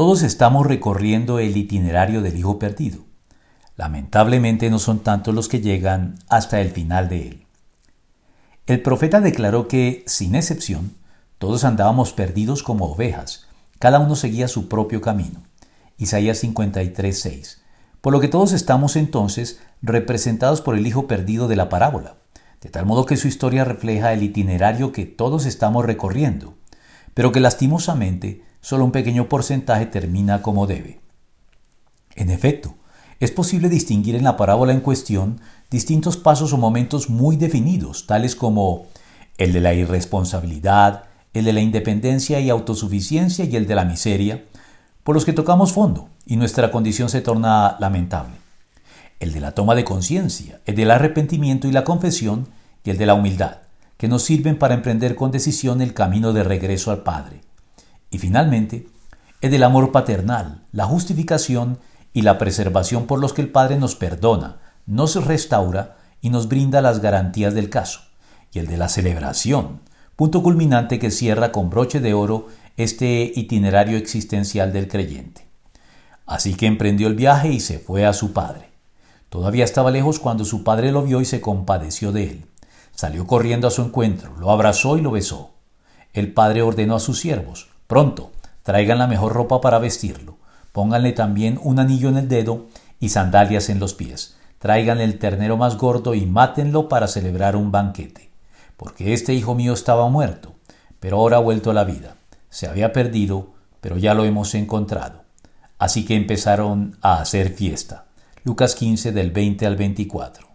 Todos estamos recorriendo el itinerario del Hijo Perdido. Lamentablemente no son tantos los que llegan hasta el final de él. El profeta declaró que, sin excepción, todos andábamos perdidos como ovejas, cada uno seguía su propio camino. Isaías 53:6. Por lo que todos estamos entonces representados por el Hijo perdido de la parábola, de tal modo que su historia refleja el itinerario que todos estamos recorriendo, pero que lastimosamente solo un pequeño porcentaje termina como debe. En efecto, es posible distinguir en la parábola en cuestión distintos pasos o momentos muy definidos, tales como el de la irresponsabilidad, el de la independencia y autosuficiencia y el de la miseria, por los que tocamos fondo y nuestra condición se torna lamentable. El de la toma de conciencia, el del arrepentimiento y la confesión y el de la humildad, que nos sirven para emprender con decisión el camino de regreso al Padre. Y finalmente, el del amor paternal, la justificación y la preservación por los que el Padre nos perdona, nos restaura y nos brinda las garantías del caso, y el de la celebración, punto culminante que cierra con broche de oro este itinerario existencial del creyente. Así que emprendió el viaje y se fue a su padre. Todavía estaba lejos cuando su padre lo vio y se compadeció de él. Salió corriendo a su encuentro, lo abrazó y lo besó. El padre ordenó a sus siervos, pronto, traigan la mejor ropa para vestirlo, pónganle también un anillo en el dedo y sandalias en los pies, tráiganle el ternero más gordo y mátenlo para celebrar un banquete, porque este hijo mío estaba muerto, pero ahora ha vuelto a la vida. Se había perdido, pero ya lo hemos encontrado. Así que empezaron a hacer fiesta. Lucas 15 del 20 al 24.